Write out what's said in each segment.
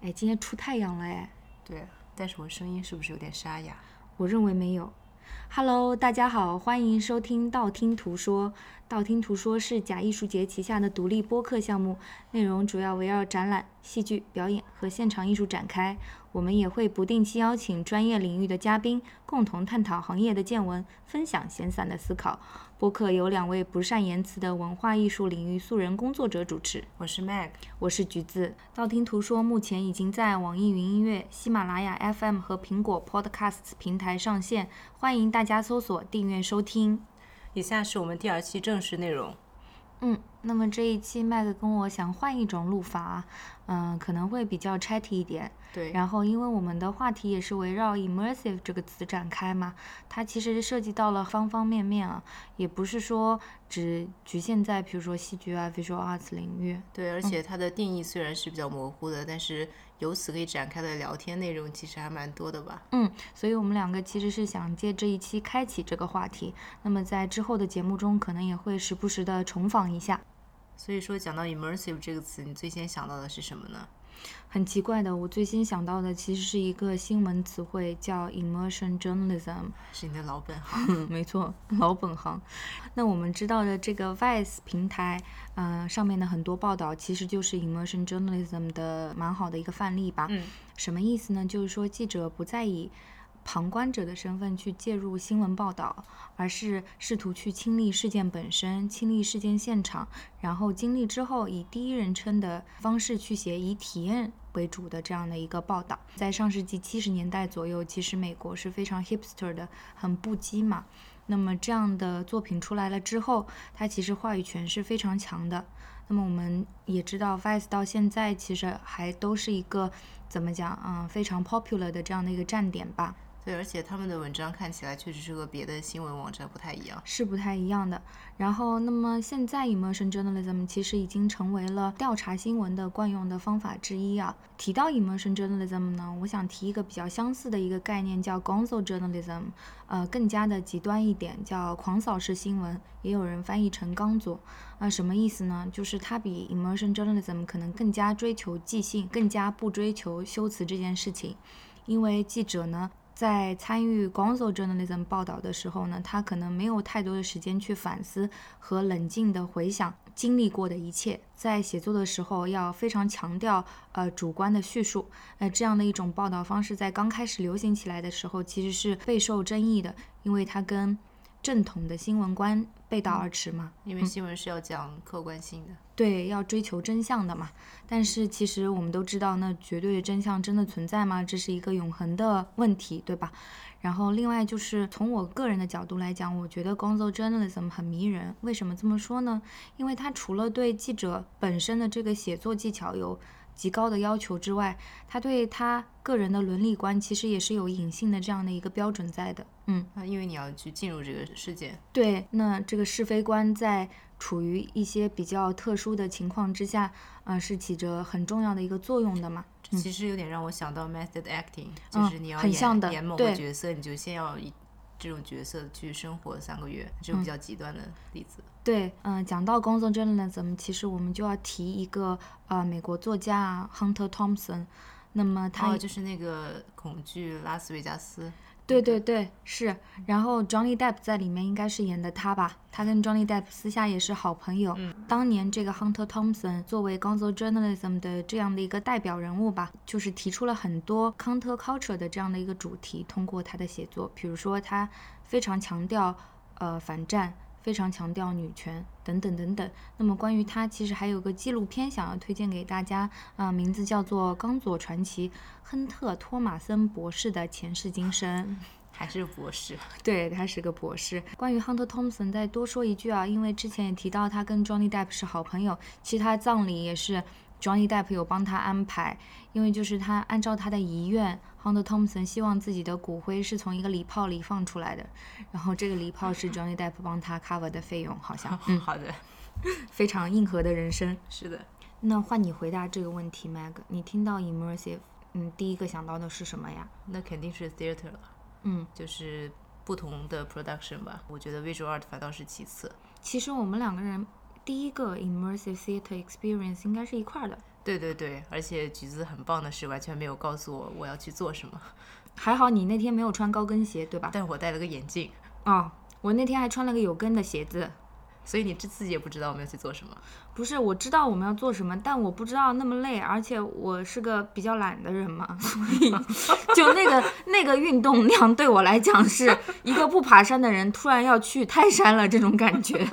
哎，今天出太阳了哎。对，但是我声音是不是有点沙哑？我认为没有。Hello，大家好，欢迎收听道听途说。道听途说是假艺术节旗下的独立播客项目，内容主要围绕展览、戏剧表演和现场艺术展开。我们也会不定期邀请专业领域的嘉宾，共同探讨行业的见闻，分享闲散的思考。播客由两位不善言辞的文化艺术领域素人工作者主持。我是 Mag，我是橘子。道听途说目前已经在网易云音乐、喜马拉雅 FM 和苹果 Podcasts 平台上线，欢迎大家搜索订阅收听。以下是我们第二期正式内容。嗯，那么这一期麦克跟我想换一种录法，嗯，可能会比较 chatty 一点。对。然后，因为我们的话题也是围绕 immersive 这个词展开嘛，它其实涉及到了方方面面啊，也不是说只局限在比如说戏剧啊、visual arts 领域。对，而且它的定义虽然是比较模糊的，但是。由此可以展开的聊天内容其实还蛮多的吧？嗯，所以我们两个其实是想借这一期开启这个话题，那么在之后的节目中可能也会时不时的重访一下。所以说讲到 immersive 这个词，你最先想到的是什么呢？很奇怪的，我最先想到的其实是一个新闻词汇，叫 immersion journalism，是你的老本行。没错，老本行。那我们知道的这个 Vice 平台，嗯，上面的很多报道其实就是 immersion journalism 的蛮好的一个范例吧。嗯。什么意思呢？就是说记者不再以旁观者的身份去介入新闻报道，而是试图去亲历事件本身，亲历事件现场，然后经历之后以第一人称的方式去写以体验为主的这样的一个报道。在上世纪七十年代左右，其实美国是非常 hipster 的，很不羁嘛。那么这样的作品出来了之后，它其实话语权是非常强的。那么我们也知道，Vice 到现在其实还都是一个怎么讲啊，非常 popular 的这样的一个站点吧。对，而且他们的文章看起来确实是和别的新闻网站不太一样，是不太一样的。然后，那么现在 immersion journalism 其实已经成为了调查新闻的惯用的方法之一啊。提到 immersion journalism 呢，我想提一个比较相似的一个概念，叫 gonzo journalism，呃，更加的极端一点，叫狂扫式新闻，也有人翻译成刚佐。啊，什么意思呢？就是它比 immersion journalism 可能更加追求即兴，更加不追求修辞这件事情，因为记者呢。在参与 gonzo journalism 报道的时候呢，他可能没有太多的时间去反思和冷静的回想经历过的一切。在写作的时候，要非常强调呃主观的叙述。那这样的一种报道方式，在刚开始流行起来的时候，其实是备受争议的，因为它跟正统的新闻观背道而驰嘛。因为新闻是要讲客观性的。对，要追求真相的嘛。但是其实我们都知道，那绝对的真相真的存在吗？这是一个永恒的问题，对吧？然后另外就是从我个人的角度来讲，我觉得 gonzo journalism 很迷人。为什么这么说呢？因为它除了对记者本身的这个写作技巧有极高的要求之外，他对他个人的伦理观其实也是有隐性的这样的一个标准在的。嗯，啊，因为你要去进入这个世界。对，那这个是非观在。处于一些比较特殊的情况之下，啊，是起着很重要的一个作用的嘛。其实有点让我想到 method acting，就是你要演演某个角色，你就先要以这种角色去生活三个月，这种比较极端的例子。对，嗯，讲到工作 journalism，其实我们就要提一个呃美国作家 Hunter Thompson，那么他就是那个恐惧拉斯维加斯。对对对，是。然后 Johnny Depp 在里面应该是演的他吧？他跟 Johnny Depp 私下也是好朋友。嗯。当年这个 Hunter Thompson 作为 Gonzo journalism 的这样的一个代表人物吧，就是提出了很多 counter culture 的这样的一个主题，通过他的写作，比如说他非常强调呃反战。非常强调女权等等等等。那么关于他，其实还有个纪录片想要推荐给大家，啊，名字叫做《冈佐传奇：亨特·托马森博士的前世今生》，还是博士？对，他是个博士。关于亨特·汤姆森，再多说一句啊，因为之前也提到他跟 Johnny Depp 是好朋友，其实他葬礼也是。Johnny Depp 有帮他安排，因为就是他按照他的遗愿，Hunter Thompson 希望自己的骨灰是从一个礼炮里放出来的，然后这个礼炮是 Johnny Depp 帮他 cover 的费用，好像。嗯，好的，非常硬核的人生。是的。那换你回答这个问题，Mag，你听到 immersive，嗯，第一个想到的是什么呀？那肯定是 theater 了。嗯，就是不同的 production 吧。我觉得 visual art 反倒是其次。其实我们两个人。第一个 immersive theater experience 应该是一块儿的。对对对，而且橘子很棒的是，完全没有告诉我我要去做什么。还好你那天没有穿高跟鞋，对吧？但是我戴了个眼镜。哦，我那天还穿了个有跟的鞋子。所以你自己也不知道我们要去做什么？不是，我知道我们要做什么，但我不知道那么累，而且我是个比较懒的人嘛，所以 就那个那个运动量对我来讲是一个不爬山的人突然要去泰山了这种感觉。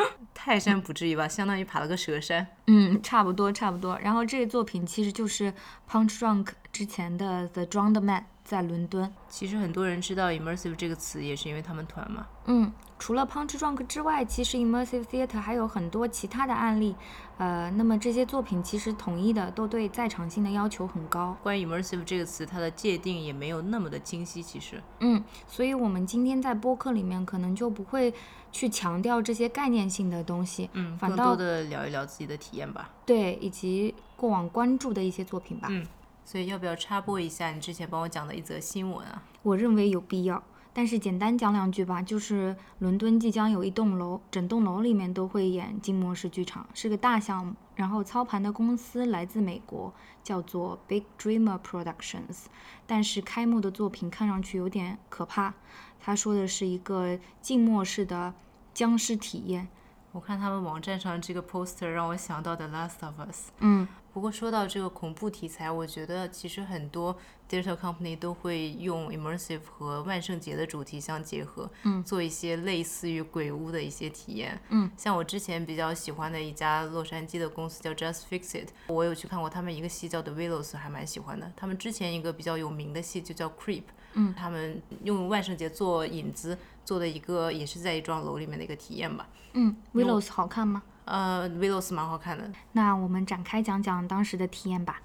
泰山不至于吧，相当于爬了个蛇山。嗯，差不多差不多。然后这个作品其实就是 Punch Drunk 之前的 The Drowned Man 在伦敦。其实很多人知道 immersive 这个词也是因为他们团嘛。嗯，除了 Punch Drunk 之外，其实 immersive theater 还有很多其他的案例。呃，那么这些作品其实统一的都对在场性的要求很高。关于 immersive 这个词，它的界定也没有那么的清晰。其实，嗯，所以我们今天在播客里面可能就不会。去强调这些概念性的东西，嗯，反倒多的聊一聊自己的体验吧。对，以及过往关注的一些作品吧。嗯，所以要不要插播一下你之前帮我讲的一则新闻啊？我认为有必要，但是简单讲两句吧。就是伦敦即将有一栋楼，整栋楼里面都会演静默式剧场，是个大项目。然后操盘的公司来自美国，叫做 Big Dreamer Productions。但是开幕的作品看上去有点可怕。他说的是一个静默式的。僵尸体验，我看他们网站上这个 poster 让我想到的《Last of Us》。嗯，不过说到这个恐怖题材，我觉得其实很多 digital company 都会用 immersive 和万圣节的主题相结合，嗯，做一些类似于鬼屋的一些体验。嗯，像我之前比较喜欢的一家洛杉矶的公司叫 Just Fix It，我有去看过他们一个戏叫 The Willows，还蛮喜欢的。他们之前一个比较有名的戏就叫 Creep，嗯，他们用万圣节做引子。做的一个也是在一幢楼里面的一个体验吧。嗯，Willows 好看吗？呃，Willows 蛮好看的。那我们展开讲讲当时的体验吧。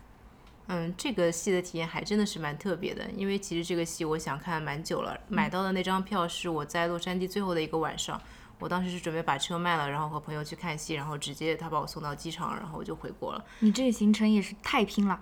嗯，这个戏的体验还真的是蛮特别的，因为其实这个戏我想看蛮久了，买到的那张票是我在洛杉矶最后的一个晚上，我当时是准备把车卖了，然后和朋友去看戏，然后直接他把我送到机场，然后我就回国了。你这个行程也是太拼了。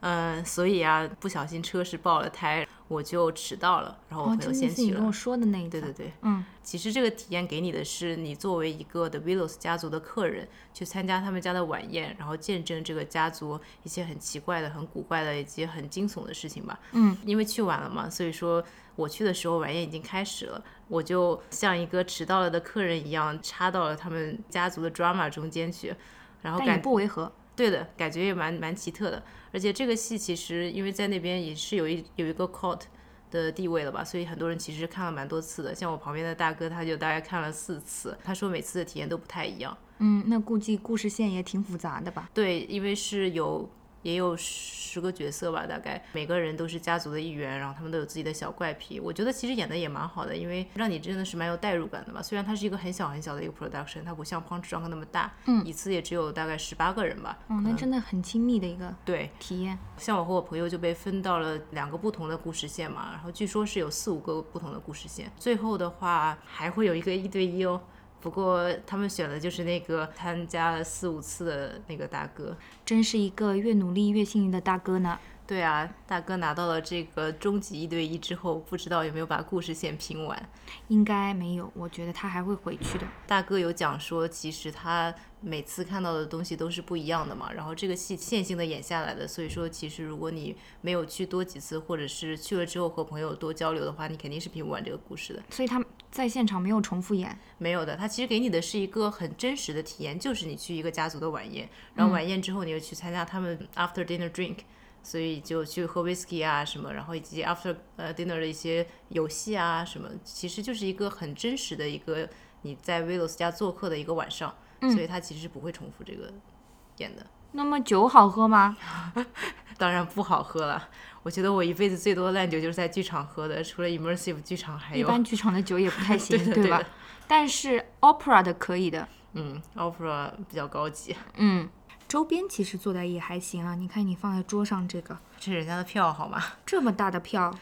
嗯，所以啊，不小心车是爆了胎。我就迟到了，然后我朋友先去了。你跟我说的那一对对对，嗯，其实这个体验给你的是，你作为一个 The Willows 家族的客人，去参加他们家的晚宴，然后见证这个家族一些很奇怪的、很古怪的以及很惊悚的事情吧。嗯，因为去晚了嘛，所以说我去的时候晚宴已经开始了，我就像一个迟到了的客人一样，插到了他们家族的 drama 中间去，然后感不违和。对的感觉也蛮蛮奇特的，而且这个戏其实因为在那边也是有一有一个 cult 的地位了吧，所以很多人其实看了蛮多次的。像我旁边的大哥，他就大概看了四次，他说每次的体验都不太一样。嗯，那估计故事线也挺复杂的吧？对，因为是有。也有十个角色吧，大概每个人都是家族的一员，然后他们都有自己的小怪癖。我觉得其实演的也蛮好的，因为让你真的是蛮有代入感的吧。虽然它是一个很小很小的一个 production，它不像《Punch Drunk》那么大，嗯，一次也只有大概十八个人吧。嗯，那真的很亲密的一个对体验。像我和我朋友就被分到了两个不同的故事线嘛，然后据说是有四五个不同的故事线，最后的话还会有一个一对一哦。不过他们选的就是那个参加了四五次的那个大哥，真是一个越努力越幸运的大哥呢。对啊，大哥拿到了这个终极一对一之后，不知道有没有把故事线拼完？应该没有，我觉得他还会回去的。大哥有讲说，其实他每次看到的东西都是不一样的嘛。然后这个戏线性的演下来的，所以说其实如果你没有去多几次，或者是去了之后和朋友多交流的话，你肯定是拼不完这个故事的。所以他在现场没有重复演？没有的，他其实给你的是一个很真实的体验，就是你去一个家族的晚宴，然后晚宴之后你又去参加他们 after dinner drink。所以就去喝 whisky 啊什么，然后以及 after 呃 dinner 的一些游戏啊什么，其实就是一个很真实的一个你在 Willows 家做客的一个晚上，所以它其实是不会重复这个演的。那么酒好喝吗？当然不好喝了。我觉得我一辈子最多的烂酒就是在剧场喝的，除了 immersive 剧场还有。一般剧场的酒也不太行，对吧？但是 opera 的可以的。嗯，opera 比较高级。嗯。周边其实做的也还行啊，你看你放在桌上这个，这是人家的票好吗？这么大的票，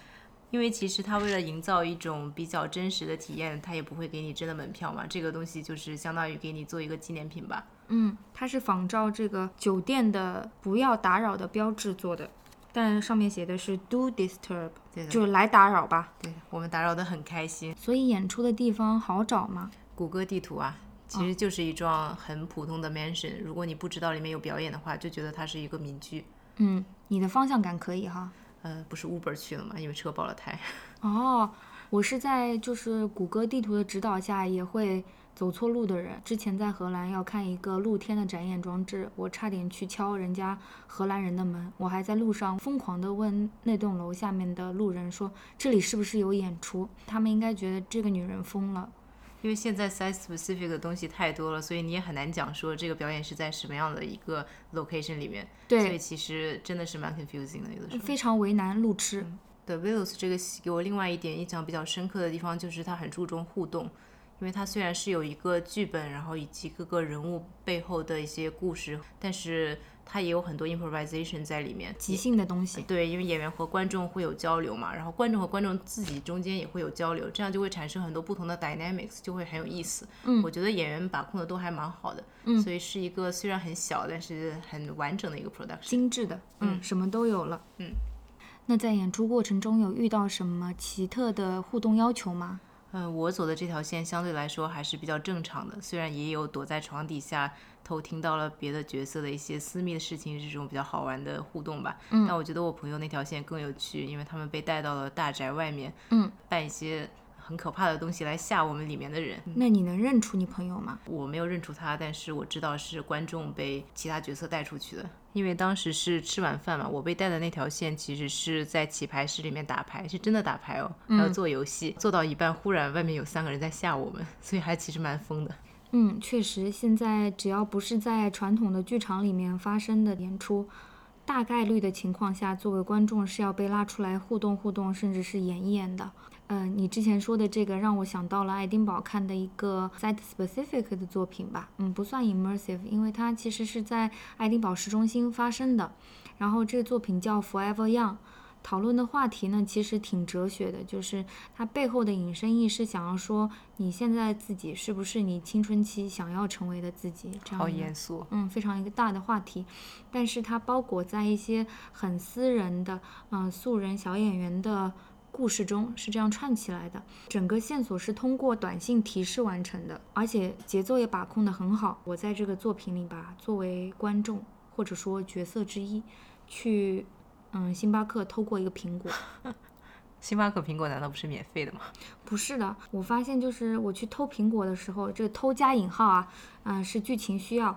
因为其实他为了营造一种比较真实的体验，他也不会给你真的门票嘛。这个东西就是相当于给你做一个纪念品吧。嗯，它是仿照这个酒店的不要打扰的标志做的，但上面写的是 Do disturb，就是来打扰吧。对我们打扰的很开心。所以演出的地方好找吗？谷歌地图啊。其实就是一幢很普通的 mansion。如果你不知道里面有表演的话，就觉得它是一个民居。嗯，你的方向感可以哈。呃，不是 Uber 去了嘛，因为车爆了胎。哦，我是在就是谷歌地图的指导下也会走错路的人。之前在荷兰要看一个露天的展演装置，我差点去敲人家荷兰人的门。我还在路上疯狂地问那栋楼下面的路人说：“这里是不是有演出？”他们应该觉得这个女人疯了。因为现在 site specific 的东西太多了，所以你也很难讲说这个表演是在什么样的一个 location 里面。对，所以其实真的是蛮 confusing 的，有的时候非常为难路痴。The Willows 这个戏给我另外一点印象比较深刻的地方，就是它很注重互动。因为它虽然是有一个剧本，然后以及各个人物背后的一些故事，但是它也有很多 improvisation 在里面，即兴的东西。对，因为演员和观众会有交流嘛，然后观众和观众自己中间也会有交流，这样就会产生很多不同的 dynamics，就会很有意思。嗯，我觉得演员把控的都还蛮好的。嗯，所以是一个虽然很小，但是很完整的一个 production，精致的。嗯，什么都有了。嗯，那在演出过程中有遇到什么奇特的互动要求吗？嗯，我走的这条线相对来说还是比较正常的，虽然也有躲在床底下偷听到了别的角色的一些私密的事情，这种比较好玩的互动吧。嗯，但我觉得我朋友那条线更有趣，因为他们被带到了大宅外面，嗯，办一些。很可怕的东西来吓我们里面的人。那你能认出你朋友吗？我没有认出他，但是我知道是观众被其他角色带出去的。因为当时是吃晚饭嘛，我被带的那条线其实是在棋牌室里面打牌，是真的打牌哦，还要做游戏。做到一半，忽然外面有三个人在吓我们，所以还其实蛮疯的。嗯，确实，现在只要不是在传统的剧场里面发生的演出，大概率的情况下，作为观众是要被拉出来互动互动，甚至是演一演的。嗯，你之前说的这个让我想到了爱丁堡看的一个 site specific 的作品吧，嗯，不算 immersive，因为它其实是在爱丁堡市中心发生的。然后这个作品叫 Forever Young，讨论的话题呢其实挺哲学的，就是它背后的引申意是想要说你现在自己是不是你青春期想要成为的自己，这样好严肃，嗯，非常一个大的话题，但是它包裹在一些很私人的，嗯，素人小演员的。故事中是这样串起来的，整个线索是通过短信提示完成的，而且节奏也把控得很好。我在这个作品里吧，作为观众或者说角色之一，去嗯星巴克偷过一个苹果。星巴克苹果难道不是免费的吗？不是的，我发现就是我去偷苹果的时候，这个偷加引号啊，嗯，是剧情需要。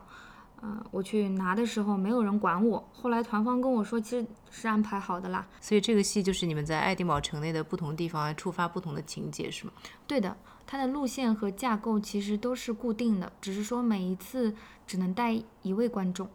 嗯，我去拿的时候没有人管我。后来团方跟我说，其实是安排好的啦。所以这个戏就是你们在爱丁堡城内的不同地方触发不同的情节，是吗？对的，它的路线和架构其实都是固定的，只是说每一次只能带一位观众。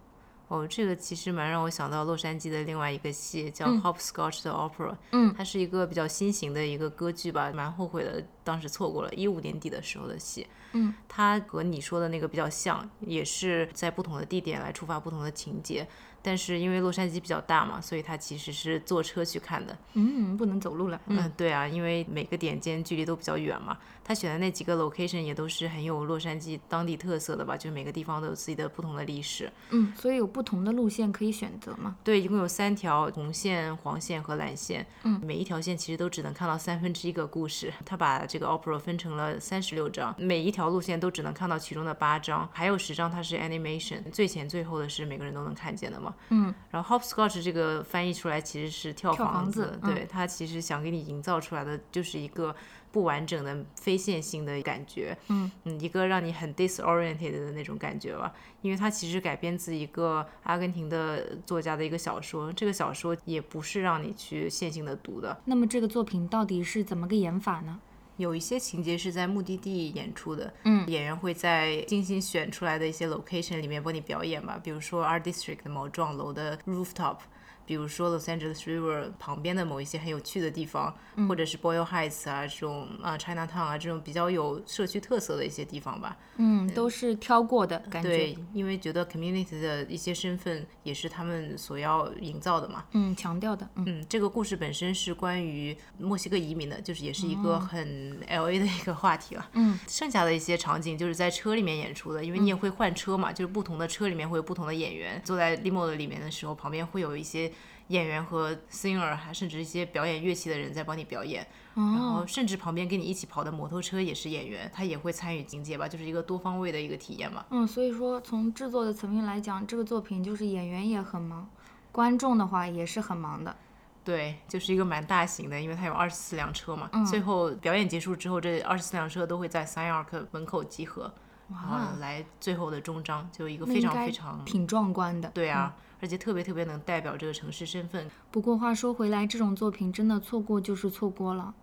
哦，这个其实蛮让我想到洛杉矶的另外一个戏，叫《Hopscotch 的 Opera》。嗯，它是一个比较新型的一个歌剧吧，蛮后悔的，当时错过了，一五年底的时候的戏。嗯，它和你说的那个比较像，也是在不同的地点来触发不同的情节。但是因为洛杉矶比较大嘛，所以他其实是坐车去看的。嗯，不能走路了。嗯，对啊，因为每个点间距离都比较远嘛。他选的那几个 location 也都是很有洛杉矶当地特色的吧，就是每个地方都有自己的不同的历史。嗯，所以有不同的路线可以选择嘛？对，一共有三条红线、黄线和蓝线。嗯，每一条线其实都只能看到三分之一个故事。他把这个 opera 分成了三十六章，每一条路线都只能看到其中的八章，还有十章它是 animation，最前最后的是每个人都能看见的嘛。嗯，然后 hopscotch 这个翻译出来其实是跳房子，对他其实想给你营造出来的就是一个。不完整的非线性的感觉，嗯嗯，一个让你很 disoriented 的那种感觉吧，因为它其实改编自一个阿根廷的作家的一个小说，这个小说也不是让你去线性的读的。那么这个作品到底是怎么个演法呢？有一些情节是在目的地演出的，嗯，演员会在精心选出来的一些 location 里面帮你表演吧，比如说 Art District 的某幢楼的 rooftop。比如说 Los Angeles River 旁边的某一些很有趣的地方，或者是 Boyle Heights 啊这种啊 Chinatown 啊这种比较有社区特色的一些地方吧。嗯，都是挑过的感觉。对，因为觉得 community 的一些身份也是他们所要营造的嘛。嗯，强调的。嗯，这个故事本身是关于墨西哥移民的，就是也是一个很 LA 的一个话题了。嗯，剩下的一些场景就是在车里面演出的，因为你也会换车嘛，就是不同的车里面会有不同的演员坐在 limo 的里面的时候，旁边会有一些。演员和 singer，还甚至一些表演乐器的人在帮你表演，然哦，后甚至旁边跟你一起跑的摩托车也是演员，他也会参与情节吧，就是一个多方位的一个体验嘛。嗯，所以说从制作的层面来讲，这个作品就是演员也很忙，观众的话也是很忙的。对，就是一个蛮大型的，因为它有二十四辆车嘛。嗯最后表演结束之后，这二十四辆车都会在 Sign Arc 门口集合，然后来最后的终章，就一个非常非常挺壮观的。对啊，而且特别特别能代表这个城市身份。不过话说回来，这种作品真的错过就是错过了。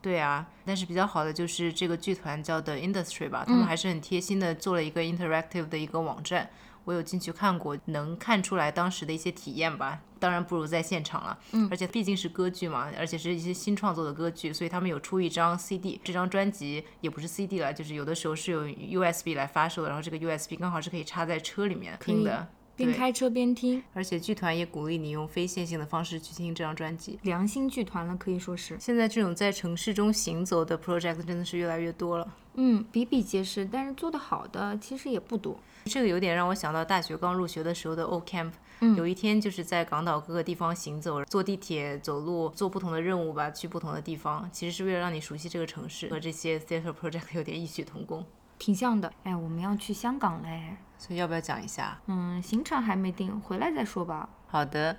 对啊，但是比较好的就是这个剧团叫的 Industry 吧，他们还是很贴心的做了一个 interactive 的一个网站，我有进去看过，能看出来当时的一些体验吧。当然不如在现场了，嗯，而且毕竟是歌剧嘛，而且是一些新创作的歌剧，所以他们有出一张 CD，这张专辑也不是 CD 了，就是有的时候是有 USB 来发售的，然后这个 USB 刚好是可以插在车里面听的，对边开车边听，而且剧团也鼓励你用非线性的方式去听这张专辑。良心剧团了，可以说是。现在这种在城市中行走的 project 真的是越来越多了。嗯，比比皆是，但是做得好的其实也不多。这个有点让我想到大学刚入学的时候的 O Camp，、有一天就是在港岛各个地方行走，坐地铁、走路，做不同的任务吧，去不同的地方，其实是为了让你熟悉这个城市，和这些 theater project 有点异曲同工。挺像的。哎，我们要去香港嘞。所以要不要讲一下？嗯，行程还没定，回来再说吧。好的，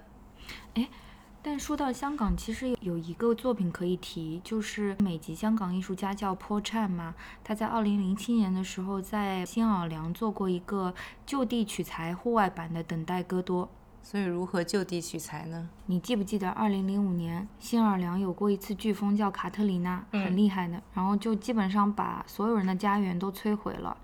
哎但说到香港，其实有一个作品可以提，就是美籍香港艺术家叫 Paul Chan 嘛，他在二零零七年的时候在新奥尔良做过一个就地取材户外版的《等待戈多》。所以如何就地取材呢？你记不记得二零零五年新奥尔良有过一次飓风叫卡特里娜，很厉害的，然后就基本上把所有人的家园都摧毁了。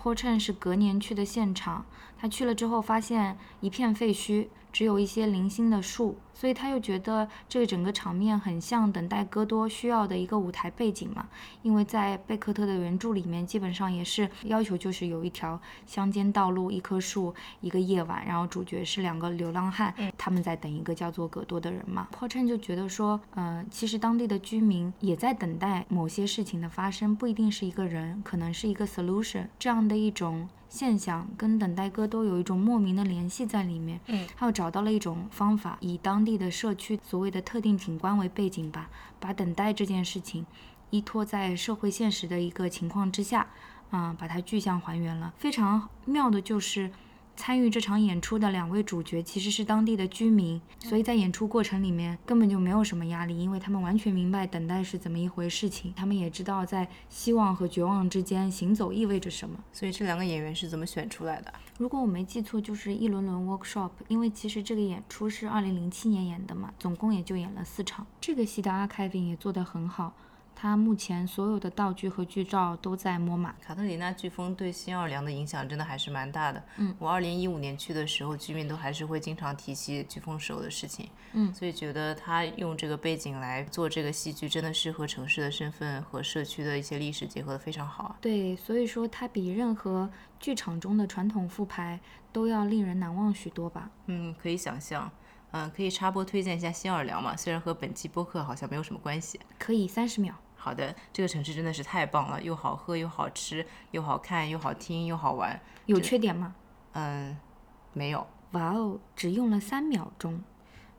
Paul Chen 是隔年去的现场，他去了之后发现一片废墟，只有一些零星的树，所以他又觉得这个整个场面很像等待戈多需要的一个舞台背景嘛。因为在贝克特的原著里面，基本上也是要求就是有一条乡间道路、一棵树、一个夜晚，然后主角是两个流浪汉，他们在等一个叫做戈多的人嘛。Paul Chen 就觉得说，呃，其实当地的居民也在等待某些事情的发生，不一定是一个人，可能是一个 solution 这样的一种现象，跟等待哥都有一种莫名的联系在里面。嗯，他又找到了一种方法，以当地的社区所谓的特定景观为背景吧，把等待这件事情依托在社会现实的一个情况之下，啊、把它具象还原了。非常妙的就是。参与这场演出的两位主角其实是当地的居民，所以在演出过程里面根本就没有什么压力，因为他们完全明白等待是怎么一回事情，他们也知道在希望和绝望之间行走意味着什么。所以这两个演员是怎么选出来的？如果我没记错，就是一轮轮 workshop，因为其实这个演出是二零零七年演的嘛，总共也就演了四场。这个戏的 archiving 也做得很好，它目前所有的道具和剧照都在摸马。卡特里娜飓风对新奥尔良的影响真的还是蛮大的。嗯，我二零一五年去的时候，居民都还是会经常提起飓风时候的事情。嗯，所以觉得他用这个背景来做这个戏剧，真的是和城市的身份和社区的一些历史结合的非常好啊。对，所以说它比任何剧场中的传统复排都要令人难忘许多吧。嗯，可以想象。嗯，可以插播推荐一下新奥尔良嘛，虽然和本期播客好像没有什么关系。可以三十秒。好的，这个城市真的是太棒了，又好喝又好吃，又好看又好听又好玩。有缺点吗？嗯，没有。哇哦，只用了三秒钟。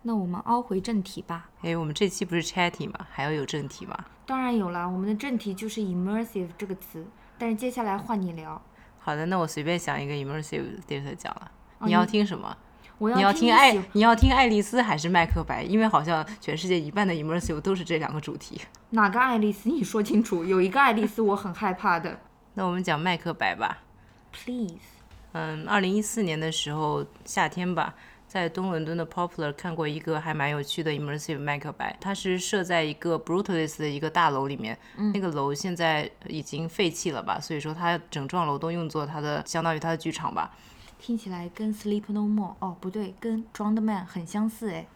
那我们凹回正题吧。哎，我们这期不是 chatty 吗？还要有正题吗？当然有了，我们的正题就是 immersive 这个词，但是接下来换你聊。好的，那我随便想一个 immersive theater 讲了。哦你要听什么？我你要听听爱，你要听爱丽丝还是麦克白？因为好像全世界一半的 immersive 都是这两个主题。哪个爱丽丝？你说清楚。有一个爱丽丝我很害怕的。那我们讲麦克白吧。Please。嗯，二零一四年的时候夏天吧，在东伦敦的 Poplar 看过一个还蛮有趣的 immersive 麦克白，它是设在一个 Brutalist 的一个大楼里面，那个楼现在已经废弃了吧，所以说它整幢楼都用作它的相当于它的剧场吧。听起来跟 Sleep No More 哦，不对，跟 Drowned Man 很相似哎。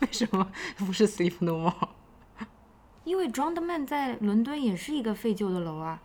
为什么不是 Sleep No More？因为 Drowned Man 在伦敦也是一个废旧的楼啊，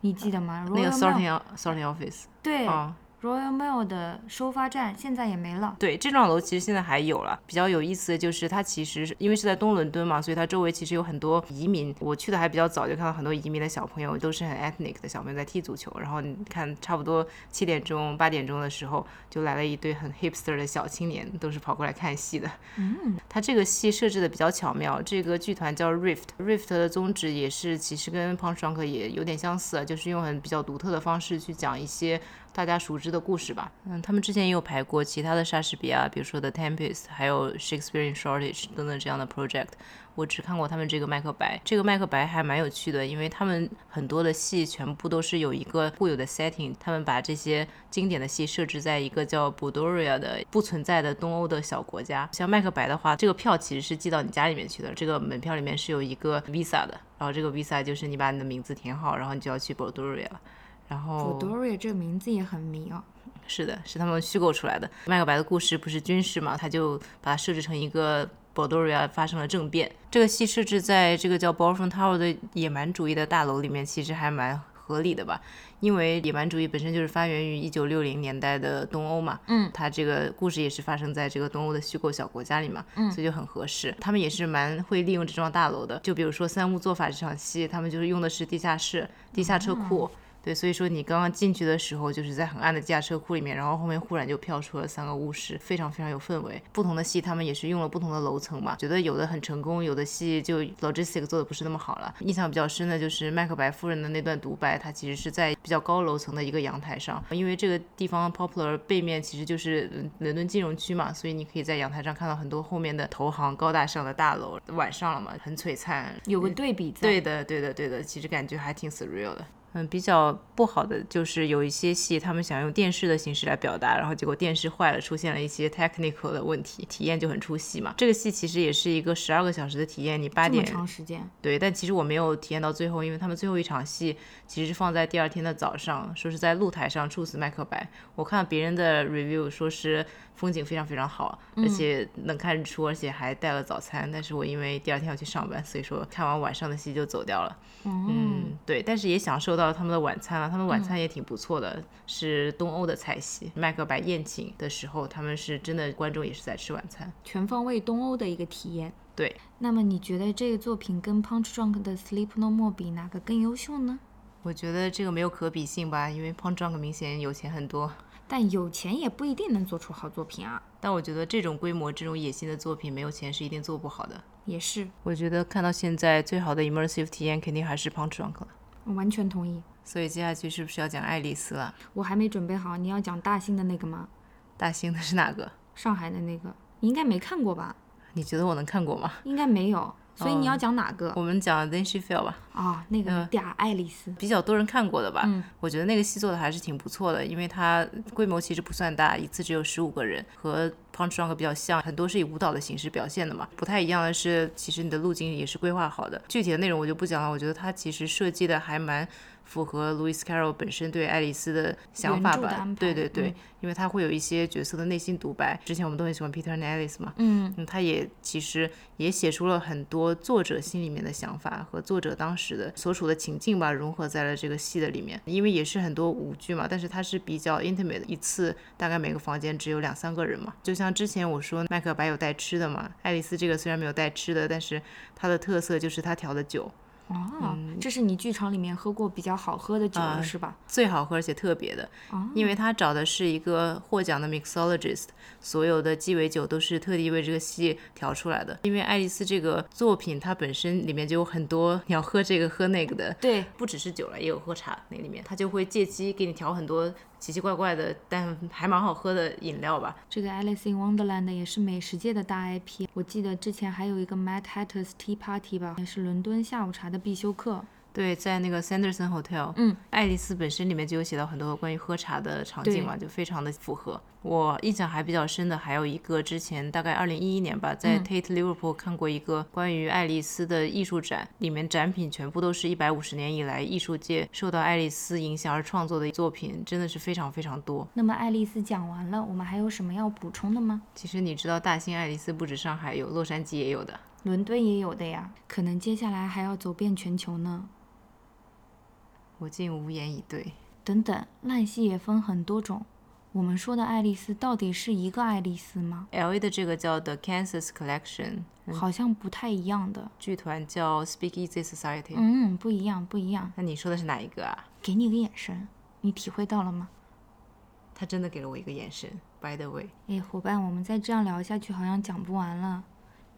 你记得吗？那个 Sorting Sorting Office 对、啊，Royal Mail 的收发站现在也没了。对，这幢楼其实现在还有了。比较有意思的就是它其实是因为是在东伦敦嘛，所以它周围其实有很多移民。我去的还比较早，就看到很多移民的小朋友都是很 ethnic 的小朋友在踢足球。然后你看，差不多七点钟、八点钟的时候，就来了一堆很 hipster 的小青年，都是跑过来看戏的。嗯，它这个戏设置的比较巧妙。这个剧团叫 Rift，Rift 的宗旨也是其实跟 Punch Drunk 也有点相似，就是用很比较独特的方式去讲一些大家熟知的故事吧。嗯，他们之前也有排过其他的莎士比亚，比如说 The Tempest，还有 Shakespeare in Shortage 等等这样的 project。我只看过他们这个麦克白，这个麦克白还蛮有趣的，因为他们很多的戏全部都是有一个固有的 setting，他们把这些经典的戏设置在一个叫 Bodoria 的不存在的东欧的小国家。像麦克白的话，这个票其实是寄到你家里面去的，这个门票里面是有一个 visa 的，然后这个 visa 就是你把你的名字填好，然后你就要去 Bodoria 了。然后 Bordoria 这个名字也很迷哦。是的，是他们虚构出来的。麦克白的故事不是军事嘛，他就把它设置成一个。Bordoria 发生了政变。这个戏设置在这个叫 b o r f o n Tower 的野蛮主义的大楼里面，其实还蛮合理的吧？因为野蛮主义本身就是发源于一九六零年代的东欧嘛。嗯，它这个故事也是发生在这个东欧的虚构小国家里嘛。嗯，所以就很合适。他们也是蛮会利用这幢大楼的。就比如说三屋做法这场戏，他们就是用的是地下室、地下车库。对，所以说你刚刚进去的时候，就是在很暗的地下车库里面，然后后面忽然就飘出了三个巫师，非常非常有氛围。不同的戏他们也是用了不同的楼层嘛，觉得有的很成功，有的戏就 logistic 做的不是那么好了。印象比较深的就是麦克白夫人的那段独白，它其实是在比较高楼层的一个阳台上，因为这个地方 Popular 背面其实就是伦敦金融区嘛，所以你可以在阳台上看到很多后面的投行高大上的大楼。晚上了嘛，很璀璨，有个对比在。对的，对的，对的，其实感觉还挺 surreal 的。嗯，比较不好的就是有一些戏，他们想用电视的形式来表达，然后结果电视坏了，出现了一些 technical 的问题，体验就很出戏嘛。这个戏其实也是一个十二个小时的体验，你八点长时间对，但其实我没有体验到最后，因为他们最后一场戏其实是放在第二天的早上，说是在露台上处死麦克白。我看别人的 review 说是风景非常非常好，而且能看日出，而且还带了早餐。但是我因为第二天要去上班，所以说看完晚上的戏就走掉了。嗯，对，但是也享受到他们的晚餐了，他们晚餐也挺不错的，是东欧的菜系。麦克白宴请的时候，他们是真的观众也是在吃晚餐，全方位东欧的一个体验。对，那么你觉得这个作品跟 Punch Drunk 的 Sleep No More 比，哪个更优秀呢？我觉得这个没有可比性吧，因为 Punch Drunk 明显有钱很多，但有钱也不一定能做出好作品啊。但我觉得这种规模、这种野心的作品，没有钱是一定做不好的。也是，我觉得看到现在最好的 immersive 体验肯定还是 Punch Drunk 了。我完全同意。所以接下去是不是要讲爱丽丝了？我还没准备好，你要讲大兴的那个吗？大兴的是哪个？上海的那个，你应该没看过吧？你觉得我能看过吗？应该没有。所以你要讲哪个？我们讲 Then She Fell 吧。啊，那个嗲爱丽丝，比较多人看过的吧？嗯，我觉得那个戏做的还是挺不错的，因为它规模其实不算大，一次只有十五个人，和 Punch Drunk 比较像，很多是以舞蹈的形式表现的嘛。不太一样的是，其实你的路径也是规划好的。具体的内容我就不讲了。我觉得它其实设计的还蛮符合 Louis Carroll 本身对爱丽丝的想法吧？对对对，因为他会有一些角色的内心独白。之前我们都很喜欢 Peter and Alice 嘛，嗯，他也其实也写出了很多作者心里面的想法和作者当时。的所处的情境吧，融合在了这个戏的里面。因为也是很多舞剧嘛，但是它是比较 intimate，的一次大概每个房间只有两三个人嘛。就像之前我说麦克白有带吃的嘛，爱丽丝这个虽然没有带吃的，但是它的特色就是它调的酒。哦，这是你剧场里面喝过比较好喝的酒了，是吧？最好喝而且特别的，因为他找的是一个获奖的 mixologist，所有的鸡尾酒都是特地为这个戏调出来的。因为爱丽丝这个作品，它本身里面就有很多你要喝这个喝那个的，对，不只是酒了，也有喝茶那里面，他就会借机给你调很多。奇奇怪怪的，但还蛮好喝的饮料吧。这个 Alice in Wonderland 也是美食界的大 IP。我记得之前还有一个 Mad Hatter's Tea Party 吧，也是伦敦下午茶的必修课。对，在那个 Sanderson Hotel，嗯，爱丽丝本身里面就有写到很多关于喝茶的场景嘛，就非常的符合。我印象还比较深的还有一个，之前大概二零一一年吧，在 Tate Liverpool 看过一个关于爱丽丝的艺术展，里面展品全部都是一百五十年以来艺术界受到爱丽丝影响而创作的作品，真的是非常非常多。那么爱丽丝讲完了，我们还有什么要补充的吗？其实你知道，大兴爱丽丝不止上海有，洛杉矶也有的，伦敦也有的呀，可能接下来还要走遍全球呢。我竟无言以对。等等，烂戏也分很多种，我们说的爱丽丝到底是一个爱丽丝吗？L A 的这个叫 The Kansas Collection，好像不太一样的。剧团叫 Speakeasy Society。嗯，不一样，不一样。那你说的是哪一个啊？给你个眼神，你体会到了吗？他真的给了我一个眼神。By the way，哎，伙伴，我们再这样聊下去，好像讲不完了。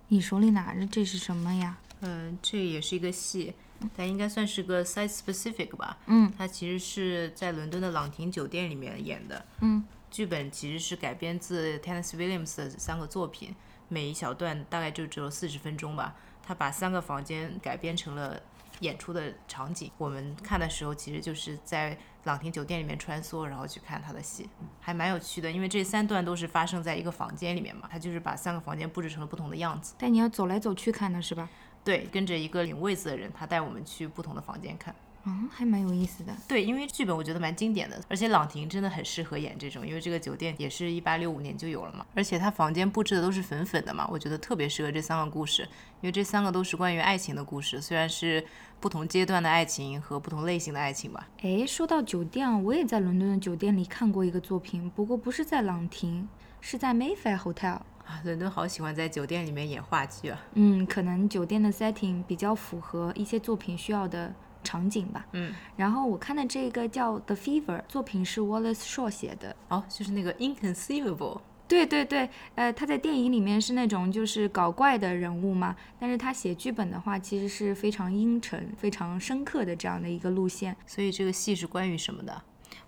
你手里拿着这是什么呀？嗯，这也是一个戏，它应该算是个 site specific 吧。嗯，它其实是在伦敦的朗廷酒店里面演的。嗯，剧本其实是改编自 Tennessee Williams 的三个作品，每一小段大概就只有四十分钟吧。他把三个房间改编成了演出的场景。我们看的时候，其实就是在朗廷酒店里面穿梭，然后去看他的戏，还蛮有趣的。因为这三段都是发生在一个房间里面嘛，他就是把三个房间布置成了不同的样子。但你要走来走去看的是吧？对，跟着一个领位子的人，他带我们去不同的房间看。嗯，还蛮有意思的。对，因为剧本我觉得蛮经典的，而且朗廷真的很适合演这种，因为这个酒店也是一八六五年就有了嘛，而且他房间布置的都是粉粉的嘛，我觉得特别适合这三个故事，因为这三个都是关于爱情的故事，虽然是不同阶段的爱情和不同类型的爱情吧。哎，说到酒店啊，我也在伦敦的酒店里看过一个作品，不过不是在朗廷，是在 Mayfair Hotel。啊，伦敦好喜欢在酒店里面演话剧啊。嗯，可能酒店的 setting 比较符合一些作品需要的场景吧。嗯，然后我看的这个叫《The Fever》，作品是 Wallace Shaw 写的。哦，就是那个 Inconceivable。对对对，呃，他在电影里面是那种就是搞怪的人物嘛，但是他写剧本的话，其实是非常阴沉、非常深刻的这样的一个路线。所以这个戏是关于什么的？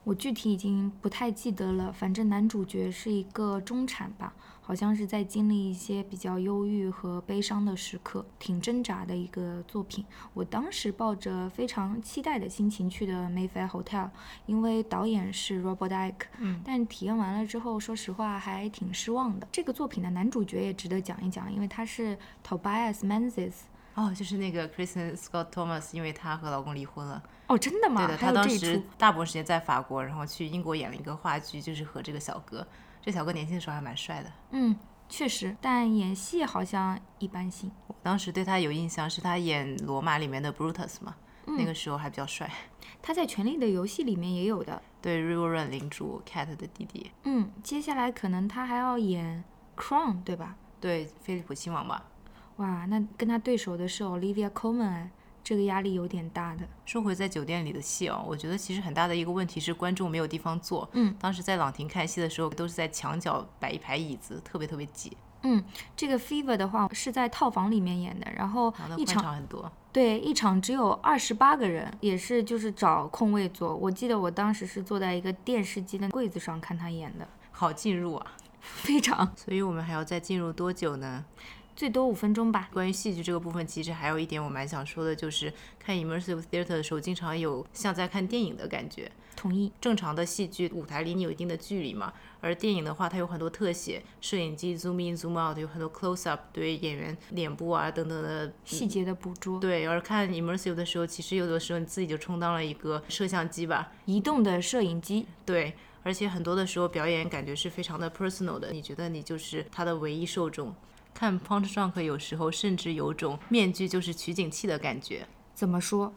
我具体已经不太记得了，反正男主角是一个中产吧，好像是在经历一些比较忧郁和悲伤的时刻，挺挣扎的一个作品。我当时抱着非常期待的心情去的 Mayfair Hotel，因为导演是 Robert Icke，嗯，但体验完了之后，说实话还挺失望的。这个作品的男主角也值得讲一讲，因为他是 Tobias Menzies。哦，就是那个 Kristen Scott Thomas，因为她和老公离婚了。哦，真的吗？对的，还有这一他当时。大部分时间在法国，然后去英国演了一个话剧，就是和这个小哥。这小哥年轻的时候还蛮帅的。嗯，确实，但演戏好像一般性。我当时对他有印象，是他演《罗马》里面的 Brutus 嘛，嗯那个时候还比较帅。他在《权力的游戏》里面也有的。对 River Run 领主 Cat 的弟弟，嗯，接下来可能他还要演 Crown，对吧？对菲利普亲王吧。哇，那跟他对手的是 Olivia Colman，哎，这个压力有点大的。说回在酒店里的戏哦，我觉得其实很大的一个问题是观众没有地方坐。嗯，当时在朗廷看戏的时候，都是在墙角摆一排椅子，特别特别挤，嗯，这个 Fever 的话是在套房里面演的，然后一场敞很多。对一场只有二十八个人，也是就是找空位坐。我记得我当时是坐在一个电视机的柜子上看他演的，好进入啊！非常所以我们还要再进入多久呢？最多五分钟吧。关于戏剧这个部分，其实还有一点我蛮想说的，就是看 immersive theater 的时候，经常有像在看电影的感觉。同意。正常的戏剧舞台离你有一定的距离嘛，而电影的话，它有很多特写，摄影机 zoom in zoom out，有很多 close up 对演员脸部啊等等的细节的捕捉，对。而看 immersive 的时候，其实有的时候你自己就充当了一个摄像机吧，移动的摄影机，对。而且很多的时候表演感觉是非常的 personal 的，你觉得你就是他的唯一受众。看 Punch Drunk 有时候甚至有种面具就是取景器的感觉。怎么说？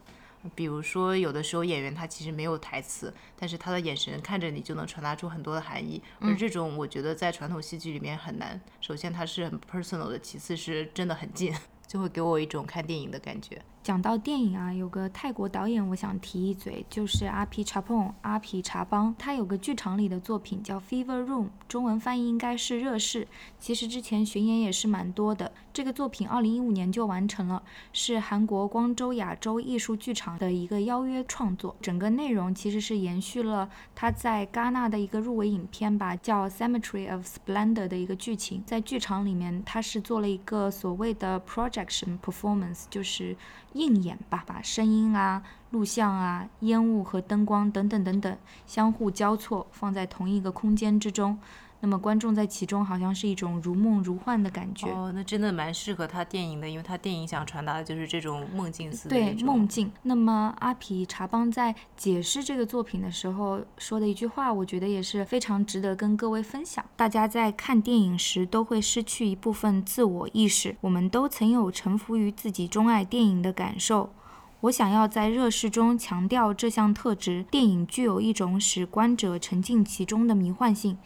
比如说，有的时候演员他其实没有台词，但是他的眼神看着你就能传达出很多的含义。而这种我觉得在传统戏剧里面很难。首先它是很 personal 的，其次是真的很近，就会给我一种看电影的感觉。讲到电影啊，有个泰国导演，我想提一嘴，就是阿皮查蓬阿皮查邦，他有个剧场里的作品叫《Fever Room》，中文翻译应该是热室。其实之前巡演也是蛮多的。这个作品二零一五年就完成了，是韩国光州亚洲艺术剧场的一个邀约创作。整个内容其实是延续了他在戛纳的一个入围影片吧，叫《Cemetery of Splendor》的一个剧情。在剧场里面，他是做了一个所谓的 projection performance，就是映演吧，把声音啊、录像啊、烟雾和灯光等等等等相互交错放在同一个空间之中。那么观众在其中好像是一种如梦如幻的感觉。哦，那真的蛮适合他电影的，因为他电影想传达的就是这种梦境似的对梦境。那么阿皮查邦在解释这个作品的时候说的一句话，我觉得也是非常值得跟各位分享。大家在看电影时都会失去一部分自我意识，我们都曾有臣服于自己钟爱电影的感受。我想要在热视中强调这项特质。电影具有一种使观者沉浸其中的迷幻性，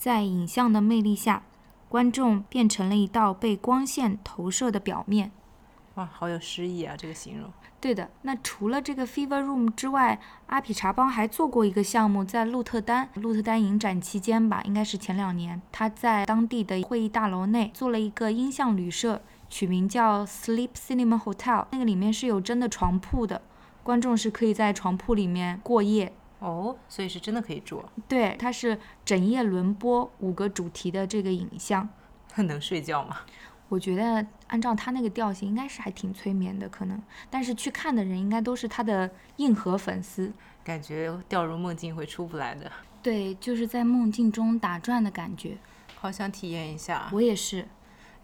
在影像的魅力下，观众变成了一道被光线投射的表面。哇，好有诗意啊！这个形容。对的，那除了这个 Fever Room 之外，阿匹查邦还做过一个项目，在鹿特丹，鹿特丹影展期间吧，应该是前两年，他在当地的会议大楼内做了一个音像旅社，取名叫 Sleep Cinema Hotel，那个里面是有真的床铺的，观众是可以在床铺里面过夜。哦，所以是真的可以住。对，它是整夜轮播五个主题的这个影像。能睡觉吗？我觉得按照他那个调性，应该是还挺催眠的，可能。但是去看的人应该都是他的硬核粉丝，感觉掉入梦境会出不来的。对，就是在梦境中打转的感觉，好想体验一下。我也是。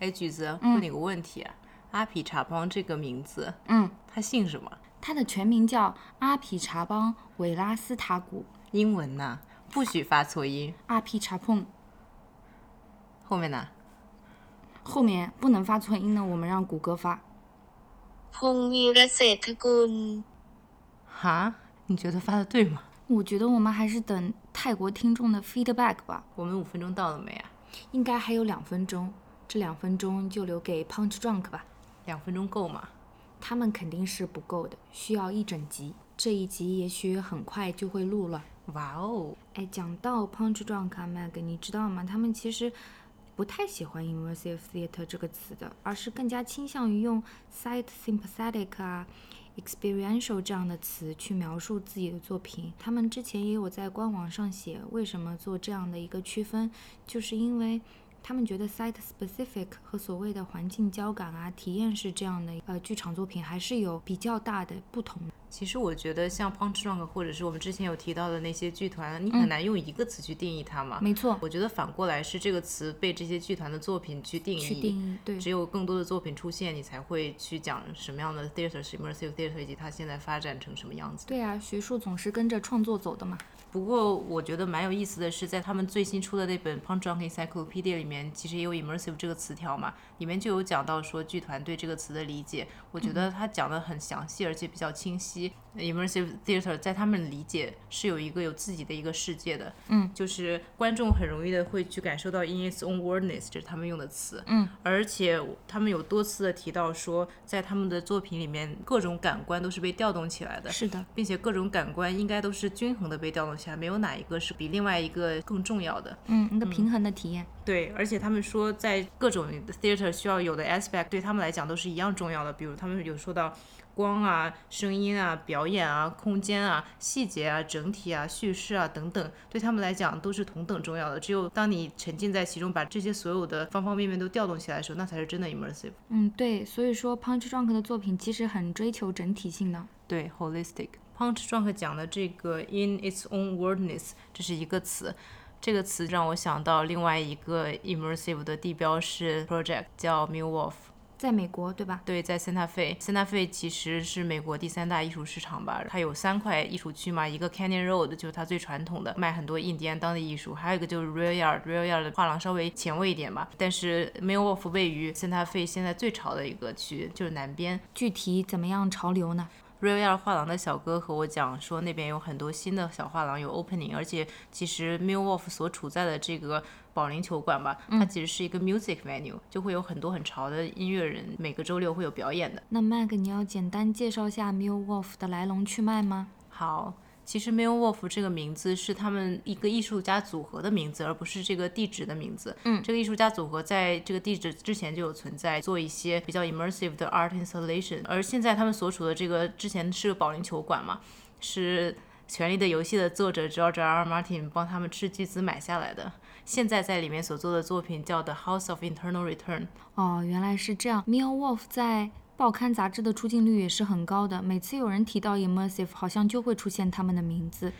哎，橘子，问你个问题啊，阿皮查邦这个名字，嗯，他姓什么？他的全名叫阿匹查邦韦拉斯塔古，英文呢？不许发错音。阿匹查蓬。后面呢？后面不能发错音呢，我们让谷歌发。พงวีรเศรษฐกุล。哈？你觉得发的对吗？我觉得我们还是等泰国听众的 feedback 吧。我们五分钟到了没啊？应该还有两分钟，这两分钟就留给 Punch Drunk 吧。两分钟够吗？ 他们肯定是不够的，需要一整集。这一集也许很快就会录了。哇哦！哎，讲到 Punch Drunk Mag，你知道吗？他们其实。不太喜欢 immersive theater 这个词的，而是更加倾向于用 site sympathetic 啊，experiential 这样的词去描述自己的作品。他们之前也有在官网上写，为什么做这样的一个区分，就是因为他们觉得 site specific 和所谓的环境交感啊、体验式这样的呃剧场作品还是有比较大的不同。其实我觉得像 Punch Drunk 或者是我们之前有提到的那些剧团，你很难用一个词去定义它嘛。没错，我觉得反过来是这个词被这些剧团的作品去定义。去定义，对。只有更多的作品出现，你才会去讲什么样的 theater 是 immersive theater，以及它现在发展成什么样子。对啊，学术总是跟着创作走的嘛。不过我觉得蛮有意思的是，在他们最新出的那本 Punch Drunk Encyclopedia 里面，其实也有 immersive 这个词条嘛，里面就有讲到说剧团对这个词的理解。我觉得他讲的很详细，而且比较清晰。Immersive theater 在他们理解是有一个有自己的一个世界的，嗯，就是观众很容易的会去感受到 in its own worldness，这是他们用的词，嗯，而且他们有多次的提到说，在他们的作品里面，各种感官都是被调动起来的，是的，并且各种感官应该都是均衡的被调动起来，没有哪一个是比另外一个更重要的，嗯，一个平衡的体验，对，而且他们说在各种 theater 需要有的 aspect 对他们来讲都是一样重要的，比如他们有说到。光啊，声音啊，表演啊，空间啊，细节啊，整体啊，叙事啊等等，对他们来讲都是同等重要的。只有当你沉浸在其中，把这些所有的方方面面都调动起来的时候，那才是真的 immersive。嗯，对，所以说 Punch Drunk 的作品其实很追求整体性的。对，holistic。Punch Drunk 讲的这个 in its own worldness，这是一个词。这个词让我想到另外一个 immersive 的地标是 project，叫 m i l w o l f 在美国，对吧？对，在 Santa Fe，Santa Fe 其实是美国第三大艺术市场吧。它有三块艺术区嘛，一个 Canyon Road 就是它最传统的，卖很多印第安当地艺术；还有一个就是 Real Yard，Real Yard 的画廊稍微前卫一点吧。但是 m i l w o l f 位于 Santa Fe 现在最潮的一个区，就是南边。具体怎么样潮流呢？Real Yard 画廊的小哥和我讲说，那边有很多新的小画廊有 opening，而且其实 m i l w o l f 所处在的这个保龄球馆吧，它其实是一个 music venue，就会有很多很潮的音乐人，每个周六会有表演的。那 Mag，你要简单介绍下 m i l w o l f 的来龙去脉吗？好。其实 m i l w o l f 这个名字是他们一个艺术家组合的名字，而不是这个地址的名字。嗯，这个艺术家组合在这个地址之前就有存在，做一些比较 immersive 的 art installation。而现在他们所处的这个之前是个保龄球馆嘛，是《权力的游戏》的作者 George R. R. Martin 帮他们斥巨资买下来的。现在在里面所做的作品叫 The House of Internal Return。哦，原来是这样。m i l w o l f 在报刊杂志的出镜率也是很高的，每次有人提到 immersive，好像就会出现他们的名字。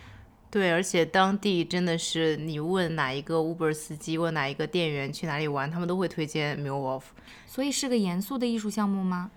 对，而且当地真的是你问哪一个 Uber 司机，问哪一个店员去哪里玩，他们都会推荐 m i l w o l f 所以是个严肃的艺术项目吗？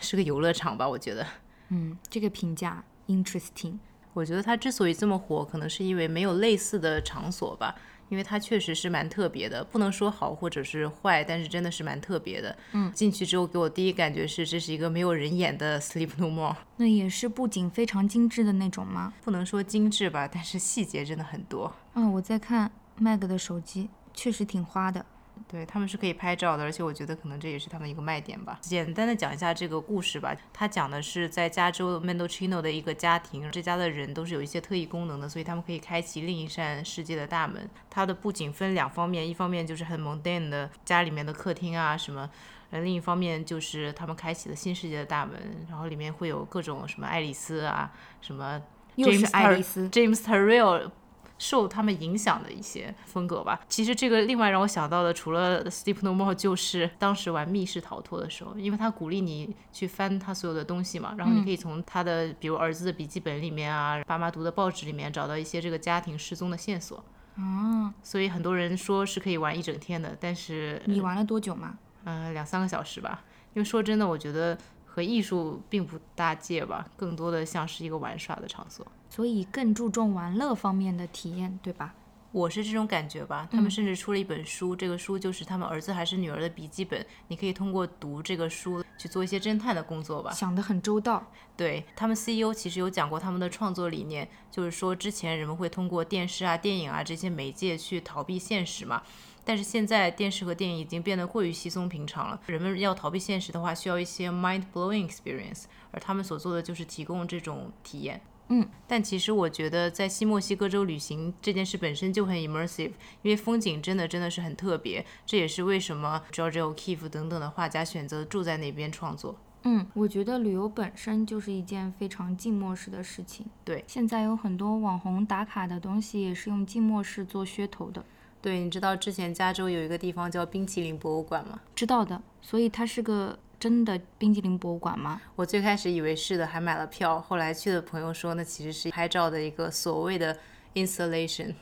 是个游乐场吧，我觉得。嗯，这个评价 interesting。我觉得它之所以这么火，可能是因为没有类似的场所吧。因为它确实是蛮特别的，不能说好或者是坏，但是真的是蛮特别的。嗯，进去之后给我第一感觉是这是一个没有人演的 Sleep No More，那也是布景非常精致的那种吗？不能说精致吧，但是细节真的很多。嗯，我在看 Meg 的手机，确实挺花的。对，他们是可以拍照的，而且我觉得可能这也是他们一个卖点吧。简单的讲一下这个故事吧，它讲的是在加州 Mendocino 的一个家庭，这家的人都是有一些特异功能的，所以他们可以开启另一扇世界的大门。它的布景分两方面，一方面就是很 mundane 的家里面的客厅啊什么，呃，另一方面就是他们开启了新世界的大门，然后里面会有各种什么爱丽丝啊，什么 James 爱丽丝 James Turrell 受他们影响的一些风格吧。其实这个另外让我想到的，除了 Sleep No More，就是当时玩密室逃脱的时候，因为他鼓励你去翻他所有的东西嘛，然后你可以从他的比如儿子的笔记本里面啊，爸妈读的报纸里面找到一些这个家庭失踪的线索。啊，所以很多人说是可以玩一整天的，但是你玩了多久吗？嗯、两三个小时吧。因为说真的，我觉得和艺术并不搭界吧，更多的像是一个玩耍的场所。所以更注重玩乐方面的体验，对吧？我是这种感觉吧。他们甚至出了一本书，这个书就是他们儿子还是女儿的笔记本，你可以通过读这个书去做一些侦探的工作吧。想得很周到。对他们 CEO 其实有讲过他们的创作理念，就是说之前人们会通过电视啊、电影啊这些媒介去逃避现实嘛。但是现在电视和电影已经变得过于稀松平常了，人们要逃避现实的话，需要一些 mind blowing experience，而他们所做的就是提供这种体验。嗯，但其实我觉得在西墨西哥州旅行这件事本身就很 immersive，因为风景真的真的是很特别，这也是为什么 George O'Keeffe 等等的画家选择住在那边创作。嗯，我觉得旅游本身就是一件非常静默式的事情。对，现在有很多网红打卡的东西也是用静默式做噱头的，对，你知道之前加州有一个地方叫冰淇淋博物馆吗？知道的。所以它是个真的冰激凌博物馆吗？我最开始以为是的，还买了票。后来去的朋友说，那其实是拍照的一个所谓的 installation，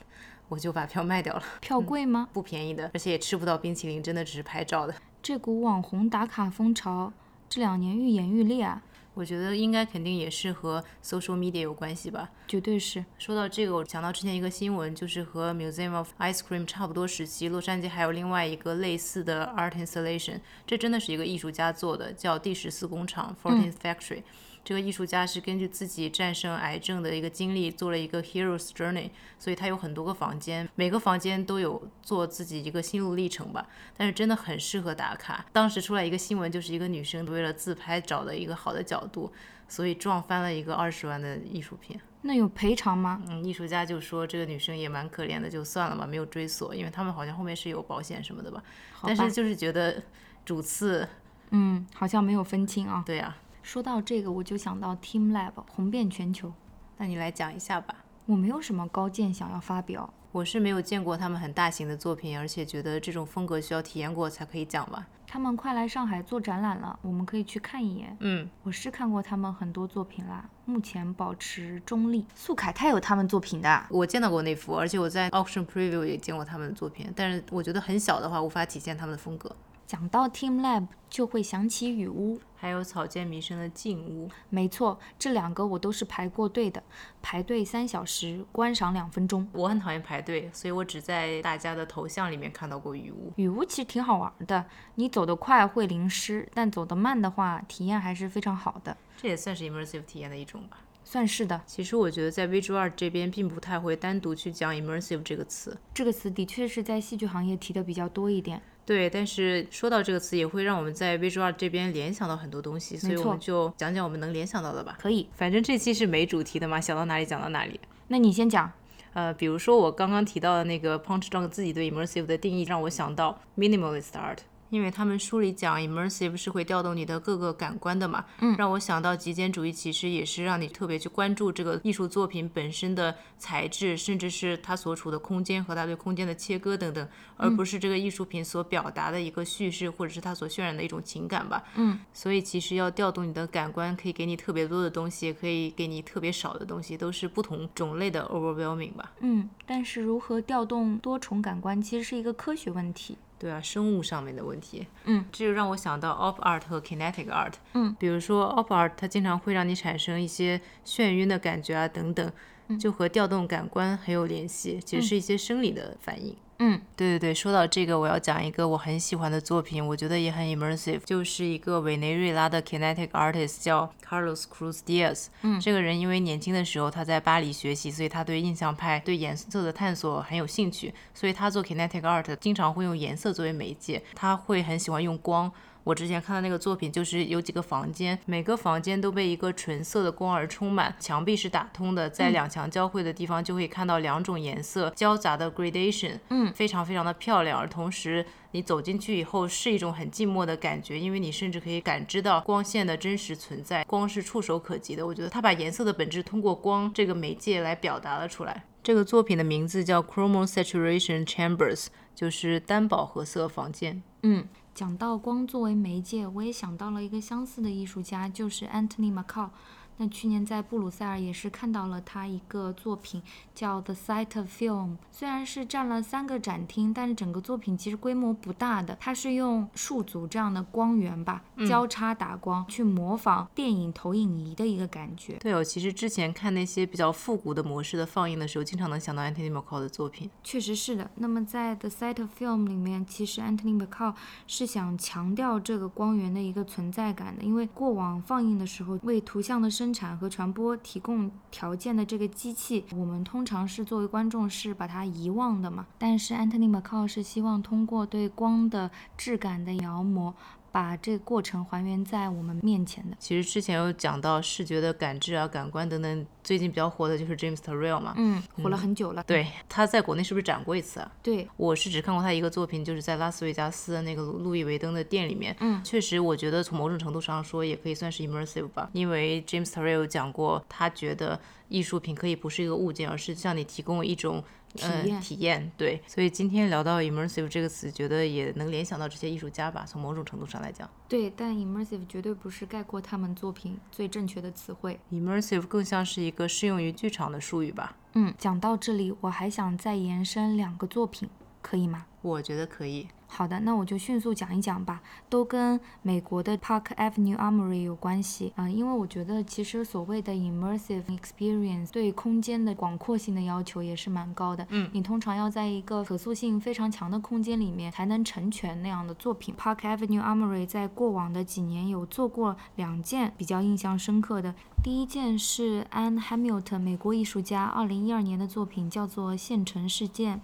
我就把票卖掉了，票贵吗？不便宜的，而且也吃不到冰淇淋，真的只是拍照的。这股网红打卡风潮这两年愈演愈烈啊，我觉得应该肯定也是和 social media 有关系吧。绝对是。说到这个，我想到之前一个新闻，就是和 Museum of Ice Cream 差不多时期，洛杉矶还有另外一个类似的 art installation，这真的是一个艺术家做的，叫第十四工厂 （Fourteenth Factory）。这个艺术家是根据自己战胜癌症的一个经历做了一个 hero's journey，所以他有很多个房间，每个房间都有做自己一个心路历程吧。但是真的很适合打卡。当时出来一个新闻，就是一个女生为了自拍找的一个好的角度，所以撞翻了一个二十万的艺术品。那有赔偿吗？嗯，艺术家就说这个女生也蛮可怜的，就算了吧，没有追索，因为他们好像后面是有保险什么的吧。吧但是就是觉得主次，嗯，好像没有分清啊。对呀、说到这个，我就想到 Team Lab 红遍全球。那你来讲一下吧。我没有什么高见想要发表，我是没有见过他们很大型的作品，而且觉得这种风格需要体验过才可以讲吧。他们快来上海做展览了，我们可以去看一眼。嗯，我是看过他们很多作品啦，目前保持中立。素凯泰有他们作品的，我见到过那幅，而且我在 auction preview 也见过他们的作品，但是我觉得很小的话无法体现他们的风格。讲到 Team Lab 就会想起雨屋，还有草间弥生的静屋，没错，这两个我都是排过队的，排队三小时，观赏两分钟。我很讨厌排队，所以我只在大家的头像里面看到过雨屋。雨屋其实挺好玩的，你走得快会淋湿，但走得慢的话，体验还是非常好的，这也算是 immersive 体验的一种吧。算是的。其实我觉得在 visual art 这边并不太会单独去讲 immersive 这个词，这个词的确是在戏剧行业提的比较多一点。对，但是说到这个词，也会让我们在 visual art 这边联想到很多东西，所以我们就讲讲我们能联想到的吧。可以，反正这期是没主题的嘛，想到哪里讲到哪里。那你先讲。呃，比如说我刚刚提到的那个 Punch Drunk 自己对 immersive 的定义，让我想到 minimalist art。因为他们书里讲 immersive 是会调动你的各个感官的嘛，嗯，让我想到极简主义其实也是让你特别去关注这个艺术作品本身的材质，甚至是它所处的空间和它对空间的切割等等，而不是这个艺术品所表达的一个叙事或者是它所渲染的一种情感吧，嗯，所以其实要调动你的感官，可以给你特别多的东西，也可以给你特别少的东西，都是不同种类的 overwhelming 吧。嗯，但是如何调动多重感官，其实是一个科学问题。对啊，生物上面的问题。嗯，这就让我想到 op art 和 kinetic art。嗯，比如说 op art，它经常会让你产生一些眩晕的感觉啊，等等，就和调动感官很有联系，其实是一些生理的反应。嗯，对对对，说到这个，我要讲一个我很喜欢的作品，我觉得也很 immersive，就是一个委内瑞拉的 kinetic artist 叫 Carlos Cruz Diaz。嗯，这个人因为年轻的时候他在巴黎学习，所以他对印象派、对颜色的探索很有兴趣，所以他做 kinetic art 经常会用颜色作为媒介，他会很喜欢用光。我之前看的那个作品，就是有几个房间，每个房间都被一个纯色的光而充满，墙壁是打通的，在两墙交汇的地方就会看到两种颜色交杂的 gradation，嗯，非常非常的漂亮。而同时，你走进去以后是一种很寂寞的感觉，因为你甚至可以感知到光线的真实存在，光是触手可及的。我觉得他把颜色的本质通过光这个媒介来表达了出来。这个作品的名字叫 Chromo Saturation Chambers，就是单饱和色房间。嗯。讲到光作为媒介，我也想到了一个相似的艺术家，就是 Anthony Macau。那去年在布鲁塞尔也是看到了他一个作品，叫 The Sight of Film。虽然是占了三个展厅，但是整个作品其实规模不大的。它是用数组这样的光源吧，交叉打光，去模仿电影投影仪的一个感觉。对哦，其实之前看那些比较复古的模式的放映的时候，经常能想到 Anthony McCall 的作品。确实是的。那么在 The Sight of Film 里面，其实 Anthony McCall 是想强调这个光源的一个存在感的，因为过往放映的时候为图像的生生产和传播提供条件的这个机器，我们通常是作为观众是把它遗忘的嘛。但是 Anthony Macau 是希望通过对光的质感的描摹。把这个过程还原在我们面前的。其实之前有讲到视觉的感知啊、感官等等，最近比较火的就是 James Turrell 嘛，嗯，火了很久了。对，他在国内是不是展过一次啊？对，我是只看过他一个作品，就是在拉斯维加斯的那个路易威登的店里面。嗯，确实，我觉得从某种程度上说，也可以算是 immersive 吧，因为 James Turrell 讲过，他觉得艺术品可以不是一个物件，而是向你提供一种。体验体验对，所以今天聊到 immersive 这个词，觉得也能联想到这些艺术家吧。从某种程度上来讲，对，但 immersive 绝对不是概括他们作品最正确的词汇。immersive 更像是一个适用于剧场的术语吧。嗯，讲到这里，我还想再延伸两个作品，可以吗？我觉得可以。好的，那我就迅速讲一讲吧，都跟美国的 Park Avenue Armory 有关系啊，因为我觉得其实所谓的 immersive experience 对空间的广阔性的要求也是蛮高的。嗯，你通常要在一个可塑性非常强的空间里面才能成全那样的作品。Park Avenue Armory 在过往的几年有做过两件比较印象深刻的，第一件是 Anne Hamilton 美国艺术家二零一二年的作品，叫做《县城事件》。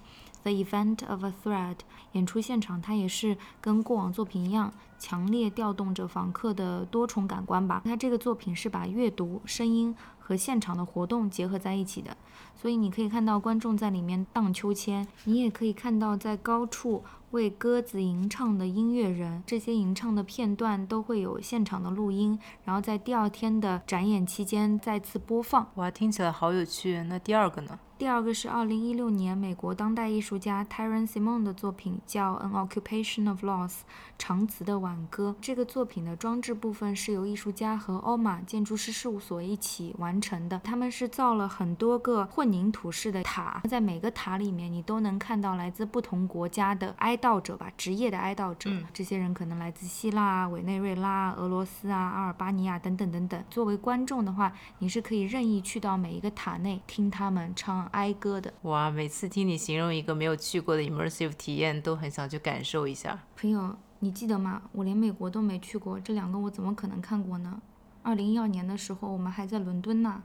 The event of a thread，演出现场它也是跟过往作品一样，强烈调动着访客的多重感官吧。它这个作品是把阅读、声音和现场的活动结合在一起的，所以你可以看到观众在里面荡秋千，你也可以看到在高处为鸽子吟唱的音乐人。这些吟唱的片段都会有现场的录音，然后在第二天的展演期间再次播放。哇，听起来好有趣。那第二个呢？第二个是二零一六年美国当代艺术家 Tyron Simon 的作品，叫《An Occupation of Loss》长辞的挽歌。这个作品的装置部分是由艺术家和欧玛建筑师事务所一起完成的。他们是造了很多个混凝土式的塔，在每个塔里面你都能看到来自不同国家的哀悼者吧，职业的哀悼者。这些人可能来自希腊、委内瑞拉、俄罗斯啊、阿尔巴尼亚等等等等。作为观众的话，你是可以任意去到每一个塔内听他们唱。哀歌的哇！每次听你形容一个没有去过的 immersive 体验，都很想去感受一下。朋友，你记得吗？我连美国都没去过，这两个我怎么可能看过呢？二零一二年的时候，我们还在伦敦呢。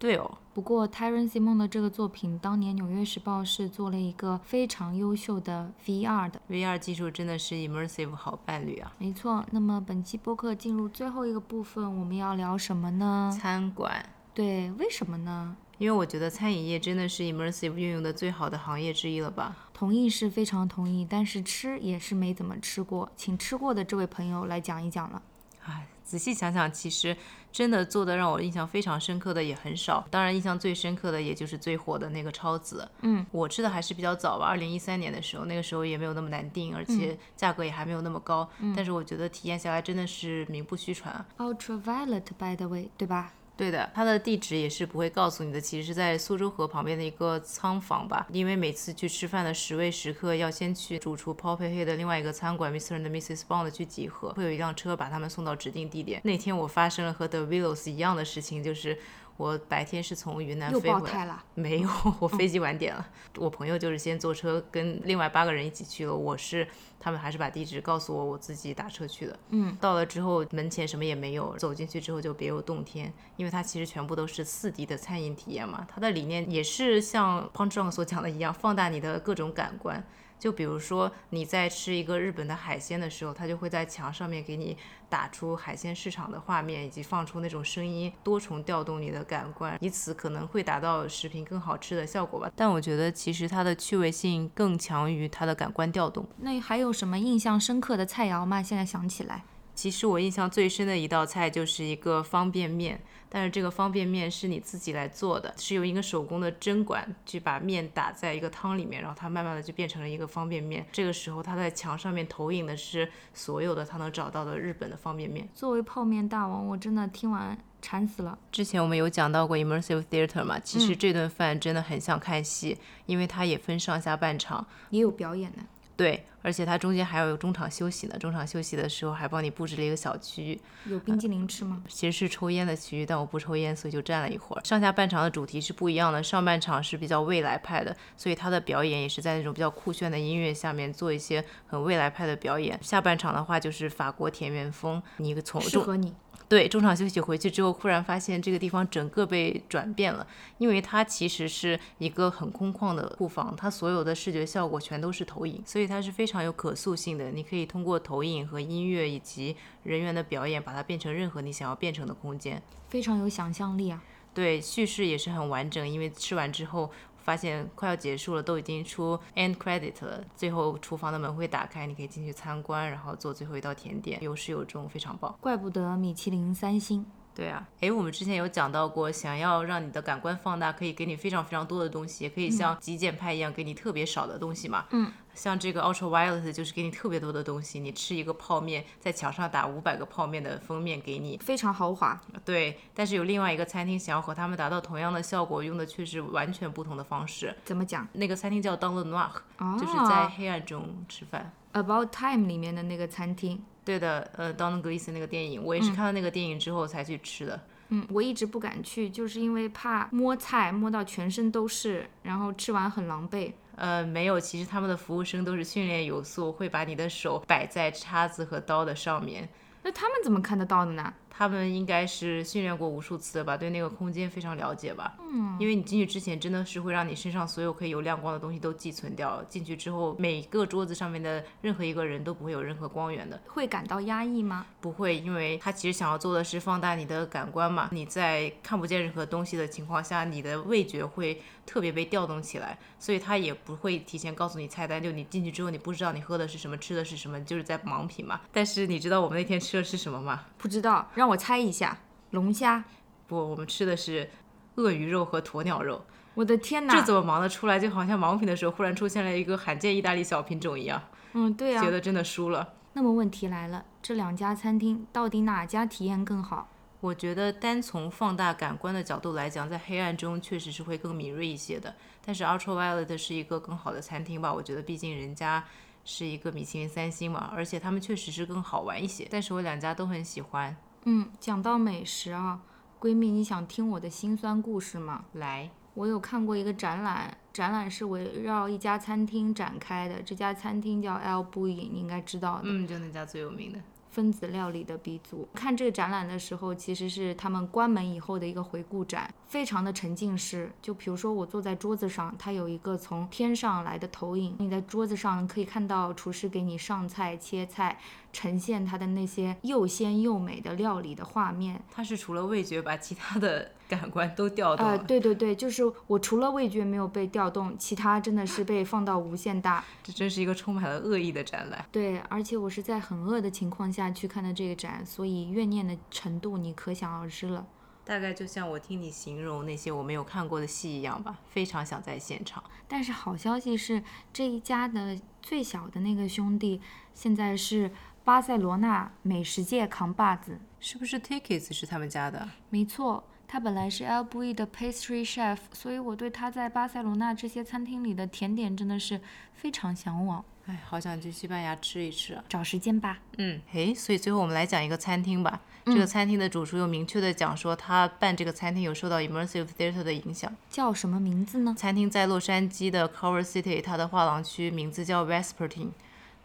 对哦。不过 Tyron Simon 的这个作品，当年《纽约时报》是做了一个非常优秀的 VR 的。VR 技术真的是 immersive 好伴侣啊。没错。那么本期播客进入最后一个部分，我们要聊什么呢？餐馆。对，为什么呢？因为我觉得餐饮业真的是 immersive 运用的最好的行业之一了吧？同意是非常同意，但是吃也是没怎么吃过，请吃过的这位朋友来讲一讲了。唉，仔细想想，其实真的做的让我印象非常深刻的也很少。当然，印象最深刻的也就是最火的那个超子。嗯，我吃的还是比较早吧，二零一三年的时候，那个时候也没有那么难订，而且价格也还没有那么高。但是我觉得体验下来真的是名不虚传。Ultraviolet，by the way，对吧？对的，他的地址也是不会告诉你的，其实是在苏州河旁边的一个仓房吧。因为每次去吃饭的十位食客要先去主厨 Paul Pei 的另外一个餐馆 Mr. and Mrs. Bond 去集合，会有一辆车把他们送到指定地点。那天我发生了和 The Villas 一样的事情，就是。我白天是从云南又飞回来。没有，我飞机晚点了。我朋友就是先坐车跟另外八个人一起去了，我是他们还是把地址告诉我，我自己打车去的。嗯，到了之后门前什么也没有，走进去之后就别有洞天，因为它其实全部都是四 D 的餐饮体验嘛，它的理念也是像 p o n c h o n 所讲的一样，放大你的各种感官。就比如说你在吃一个日本的海鲜的时候，它就会在墙上面给你打出海鲜市场的画面，以及放出那种声音，多重调动你的感官，以此可能会达到食品更好吃的效果吧。但我觉得其实它的趣味性更强于它的感官调动。那还有什么印象深刻的菜肴吗？现在想起来，其实我印象最深的一道菜就是一个方便面，但是这个方便面是你自己来做的，是用一个手工的针管去把面打在一个汤里面，然后它慢慢的就变成了一个方便面。这个时候它在墙上面投影的是所有的他能找到的日本的方便面。作为泡面大王，我真的听完馋死了。之前我们有讲到过 immersive theater 嘛，其实这顿饭真的很像看戏，因为它也分上下半场。也有表演的，对，而且它中间还有中场休息呢。中场休息的时候还帮你布置了一个小区域，有冰激凌吃吗？其实是抽烟的区域，但我不抽烟，所以就站了一会儿。上下半场的主题是不一样的，上半场是比较未来派的，所以他的表演也是在那种比较酷炫的音乐下面做一些很未来派的表演。下半场的话就是法国田园风，你从中适合你。对，中场休息回去之后，忽然发现这个地方整个被转变了，因为它其实是一个很空旷的库房，它所有的视觉效果全都是投影，所以它是非常有可塑性的。你可以通过投影和音乐以及人员的表演，把它变成任何你想要变成的空间。非常有想象力啊！对，叙事也是很完整，因为吃完之后。发现快要结束了，都已经出 end credit 了。最后厨房的门会打开，你可以进去参观，然后做最后一道甜点，有始有终，非常棒。怪不得米其林三星。对啊，诶，我们之前有讲到过，想要让你的感官放大，可以给你非常非常多的东西，也可以像极简派一样给你特别少的东西嘛。嗯，像这个 Ultra Violet 就是给你特别多的东西，你吃一个泡面，在墙上打五百个泡面的封面给你。非常豪华。对，但是有另外一个餐厅想要和他们达到同样的效果，用的却是完全不同的方式。怎么讲？那个餐厅叫 Dans le Noir，、哦就是在黑暗中吃饭。About Time 里面的那个餐厅。对的，呃 d o n Gleason 那个电影，我也是看到那个电影之后才去吃的。嗯，我一直不敢去，就是因为怕摸菜摸到全身都是，然后吃完很狼狈。呃，没有，其实他们的服务生都是训练有素，会把你的手摆在叉子和刀的上面。那他们怎么看得到的呢？他们应该是训练过无数次的吧，对那个空间非常了解吧。嗯，因为你进去之前真的是会让你身上所有可以有亮光的东西都寄存掉，进去之后每个桌子上面的任何一个人都不会有任何光源的。会感到压抑吗？不会，因为他其实想要做的是放大你的感官嘛。你在看不见任何东西的情况下，你的味觉会特别被调动起来，所以他也不会提前告诉你菜单。就你进去之后，你不知道你喝的是什么，吃的是什么，就是在盲品嘛。但是你知道我们那天吃的是什么吗？不知道，让我猜一下，龙虾。不，我们吃的是鳄鱼肉和鸵鸟肉。我的天哪！这怎么忙得出来？就好像盲品的时候忽然出现了一个罕见意大利小品种一样，嗯，对啊觉。得真的输了。那么问题来了，这两家餐厅到底哪家体验更好？我觉得单从放大感官的角度来讲，在黑暗中确实是会更敏锐一些的。但是 Ultraviolet 是一个更好的餐厅吧？我觉得，毕竟人家是一个米其林三星嘛，而且他们确实是更好玩一些。但是我两家都很喜欢。嗯，讲到美食啊，闺蜜，你想听我的辛酸故事吗？来，我有看过一个展览，展览是围绕一家餐厅展开的，这家餐厅叫 El Bulli，你应该知道的。嗯，就那家最有名的。分子料理的鼻祖。看这个展览的时候，其实是他们关门以后的一个回顾展，非常的沉浸式。就比如说我坐在桌子上，它有一个从天上来的投影，你在桌子上可以看到厨师给你上菜、切菜，呈现它的那些又鲜又美的料理的画面。它是除了味觉，把其他的感官都调动了。呃，对对对，就是我除了味觉没有被调动，其他真的是被放到无限大。这真是一个充满了恶意的展览。对，而且我是在很饿的情况下去看的这个展，所以怨念的程度你可想而知了。大概就像我听你形容那些我没有看过的戏一样吧，非常想在现场。但是好消息是，这一家的最小的那个兄弟现在是巴塞罗那美食界扛把子。是不是 Tickets 是他们家的？没错，他本来是 El Bulli 的 pastry chef，所以我对他在巴塞罗那这些餐厅里的甜点真的是非常向往。哎，好想去西班牙吃一吃啊！找时间吧。嗯，诶，所以最后我们来讲一个餐厅吧。这个餐厅的主厨有明确的讲说，他办这个餐厅有受到 immersive theater 的影响。叫什么名字呢？餐厅在洛杉矶的 Culver City，它的画廊区名字叫 Vespertine。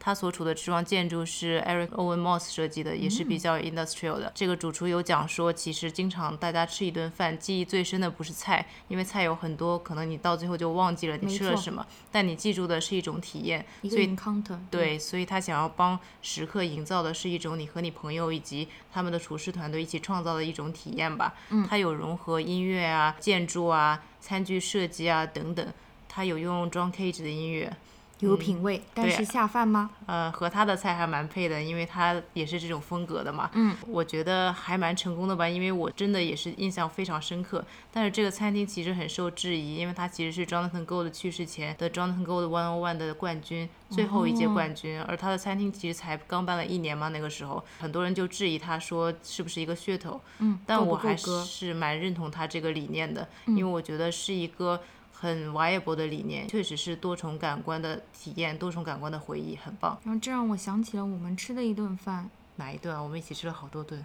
它所处的这幢建筑是 Eric Owen Moss 设计的，也是比较 industrial 的。这个主厨有讲说，其实经常大家吃一顿饭，记忆最深的不是菜，因为菜有很多，可能你到最后就忘记了你吃了什么，但你记住的是一种体验。一个所以 encounter。对，所以他想要帮食客营造的是一种你和你朋友以及他们的厨师团队一起创造的一种体验吧。嗯，他有融合音乐啊、建筑啊、餐具设计啊等等，他有用 John Cage 的音乐。有品味，但是下饭吗？呃，和他的菜还蛮配的，因为他也是这种风格的嘛。嗯，我觉得还蛮成功的吧，因为我真的也是印象非常深刻。但是这个餐厅其实很受质疑，因为它其实是 Jonathan Gold 去世前的 Jonathan Gold One on One 的冠军，最后一届冠军。而他的餐厅其实才刚办了一年嘛，那个时候很多人就质疑他说是不是一个噱头。嗯，但我还是蛮认同他这个理念的，因为我觉得是一个很 viable 的理念，确实是多重感官的体验，多重感官的回忆，很棒。然后这让我想起了我们吃的一顿饭哪一顿啊？我们一起吃了好多顿。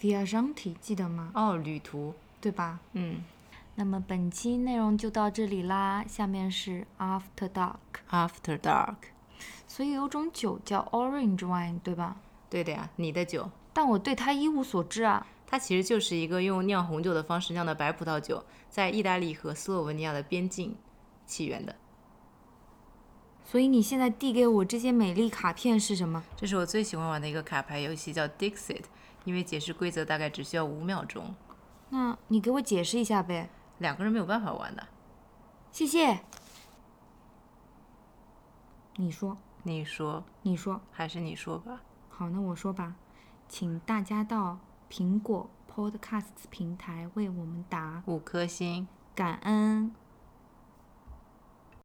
，Viajanti，记得吗？哦，旅途，对吧？嗯那么本期内容就到这里啦，下面是 After Dark，，After Dark，所以有种酒叫 Orange Wine，对吧？对的呀，你的酒，但我对它一无所知啊。它其实就是一个用酿红酒的方式酿的白葡萄酒，在意大利和斯洛文尼亚的边境起源的。所以你现在递给我这些美丽卡片是什么？这是我最喜欢玩的一个卡牌游戏，叫 Dixit，因为解释规则大概只需要五秒钟，那你给我解释一下呗，两个人没有办法玩的。谢谢。你说，你说你说，还是你说吧？好，那我说吧，请大家到苹果 Podcasts 平台为我们打五颗星。感恩。